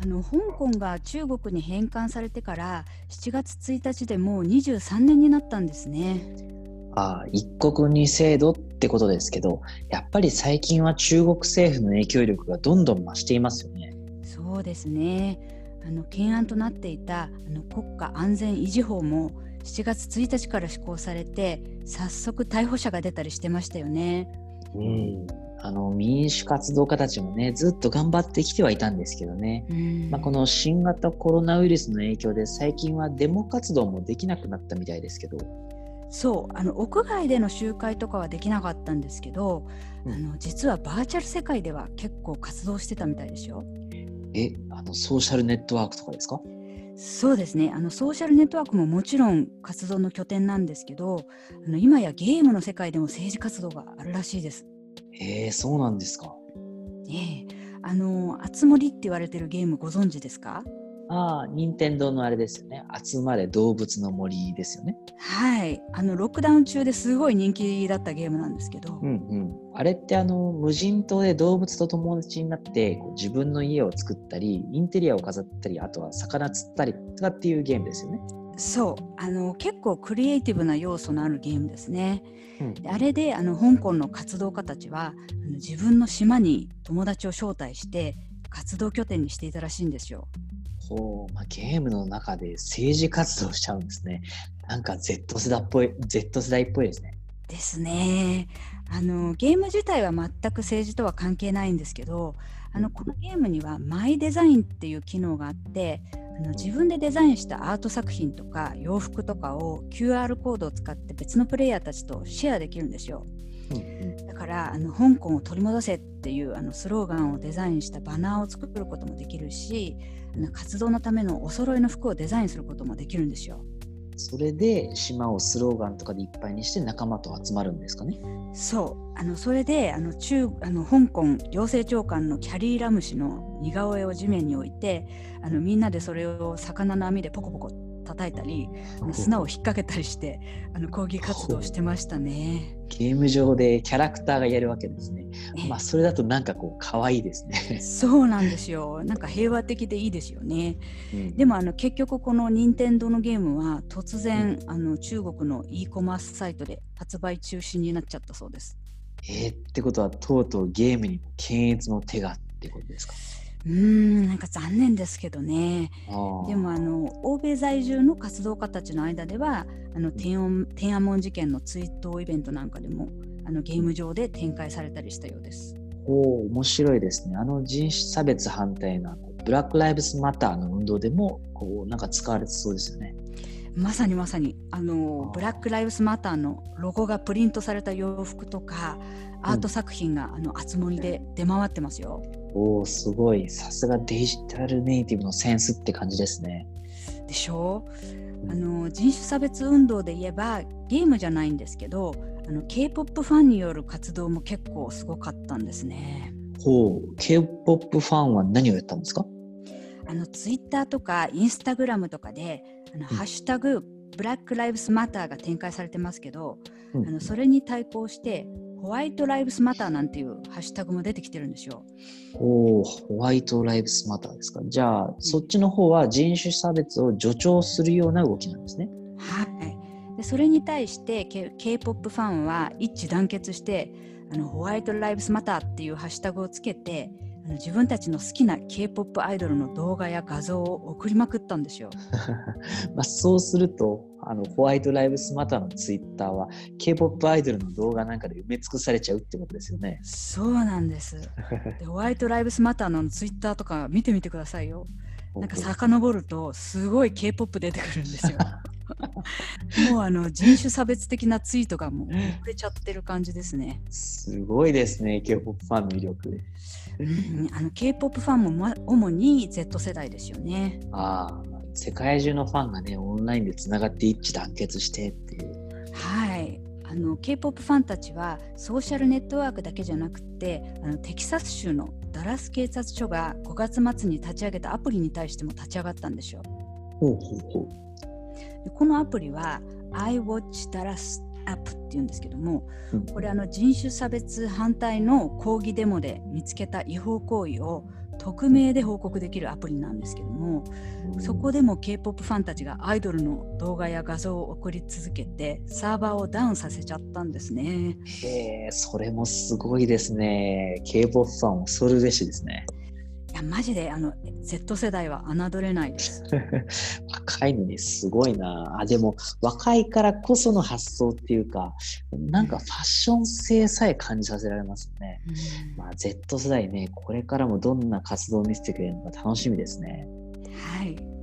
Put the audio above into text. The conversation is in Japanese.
あの香港が中国に返還されてから7月1日でもう23年になったんですね。ああ一国二制度ってことですけどやっぱり最近は中国政府の影響力がどんどん増していますよね。そうですねあの懸案となっていたあの国家安全維持法も7月1日から施行されて早速逮捕者が出たりしてましたよね。うんあの民主活動家たちもねずっと頑張ってきてはいたんですけどね、まあ、この新型コロナウイルスの影響で最近はデモ活動もできなくなったみたいですけど。そうあの屋外での集会とかはできなかったんですけど、うん、あの実はバーチャル世界では結構活動してたみたいですよ。えあのソーシャルネットワークとかですか？そうですね。あのソーシャルネットワークももちろん活動の拠点なんですけどあの今やゲームの世界でも政治活動があるらしいです。へえそうなんですか。ええあの「あつ森」って言われてるゲームご存知ですか？ああ、任天堂のあれですよね。集まれ動物の森ですよね。はい。あの、ロックダウン中ですごい人気だったゲームなんですけど。うんうん。あれってあの、無人島で動物と友達になってこう自分の家を作ったり、インテリアを飾ったり、あとは魚釣ったりとかっていうゲームですよね。そうあの結構クリエイティブな要素のあるゲームですね。うん、あれであの香港の活動家たちはあの自分の島に友達を招待して活動拠点にしていたらしいんですよ。ほう、まあ、ゲームの中で政治活動しちゃうんですね。なんか Z 世代っぽい、Z 世代っぽいですね。ですね。あのゲーム自体は全く政治とは関係ないんですけど、あのこのゲームにはマイデザインっていう機能があって、あの自分でデザインしたアート作品とか洋服とかを QR コードを使って別のプレイヤーたちとシェアできるんですよ。だからあの香港を取り戻せっていうあのスローガンをデザインしたバナーを作ることもできるし活動のためのお揃いの服をデザインすることもできるんですよ。それで島をスローガンとかでいっぱいにして仲間と集まるんですかね？そう。あのそれであの中あの香港行政長官のキャリー・ラム氏の似顔絵を地面に置いてあのみんなでそれを魚の網でポコポコ叩いたり砂を引っ掛けたりしてあの抗議活動してましたね。ゲーム上でキャラクターがやるわけですね。まあそれだとなんかこう可愛いですね。そうなんですよ。なんか平和的でいいですよね、うん、でもあの結局この任天堂のゲームは突然、うん、あの中国の e コマースサイトで発売中止になっちゃったそうです。えー、ってことはとうとうゲームにも検閲の手がってことですか？うんなんか残念ですけどねでもあの欧米在住の活動家たちの間ではあの天安天安門事件の追悼イベントなんかでもあのゲーム上で展開されたりしたようです。お面白いですね。あの人種差別反対のブラック・ライブスマターの運動でもこうなんか使われてそうですよね。まさにまさにあのブラック・ライブスマターのロゴがプリントされた洋服とかアート作品が、うん、あの厚森で出回ってますよ。おおすごい。さすがデジタルネイティブのセンスって感じですね。でしょ？うあの人種差別運動で言えばゲームじゃないんですけどあの K-POP ファンによる活動も結構すごかったんですね。ほう。K-POP ファンは何をやったんですか？あのツイッターとかインスタグラムとかであの、ハッシュタグブラック・ライブスマターが展開されてますけど、うん、あのそれに対抗してホワイト・ライブスマターなんていうハッシュタグも出てきてるんですよ。おお、ホワイト・ライブスマターですか。じゃあ、そっちの方は人種差別を助長するような動きなんですね。はい。でそれに対して K- K-POP ファンは一致団結してあのホワイト・ライブスマターっていうハッシュタグをつけてあの自分たちの好きな K-POP アイドルの動画や画像を送りまくったんですよ。まあそうするとあのホワイトライブスマターのツイッターは K-POP アイドルの動画なんかで埋め尽くされちゃうってことですよね。そうなんです。でホワイトライブスマターのツイッターとか見てみてくださいよ。なんか遡るとすごい K-POP 出てくるんですよ。もうあの人種差別的なツイートがもう溢れちゃってる感じですね。すごいですね、K-POP ファンの魅力。うん、あの K-POP ファンも、ま、主に Z 世代ですよね。ああ、世界中のファンがね、オンラインでつながって一致団結してっていう。はい。あの K-POP ファンたちはソーシャルネットワークだけじゃなくてあのテキサス州のダラス警察署が5月末に立ち上げたアプリに対しても立ち上がったんですよ。ほうほうほうでこのアプリは iWatch Dallas アップっていうんですけども、これあの人種差別反対の抗議デモで見つけた違法行為を遠匿名で報告できるアプリなんですけども、そこでも k p o p ファンたちがアイドルの動画や画像を送り続けてサーバーをダウンさせちゃったんですね。へえそれもすごいですね。k p o p ファン恐るべしですね。いやマジであの Z 世代は侮れないです。若いのにすごいなあでも若いからこその発想っていうかなんかファッション性さえ感じさせられますね。うん、まあ、Z 世代ねこれからもどんな活動を見せてくれるのか楽しみですね。はい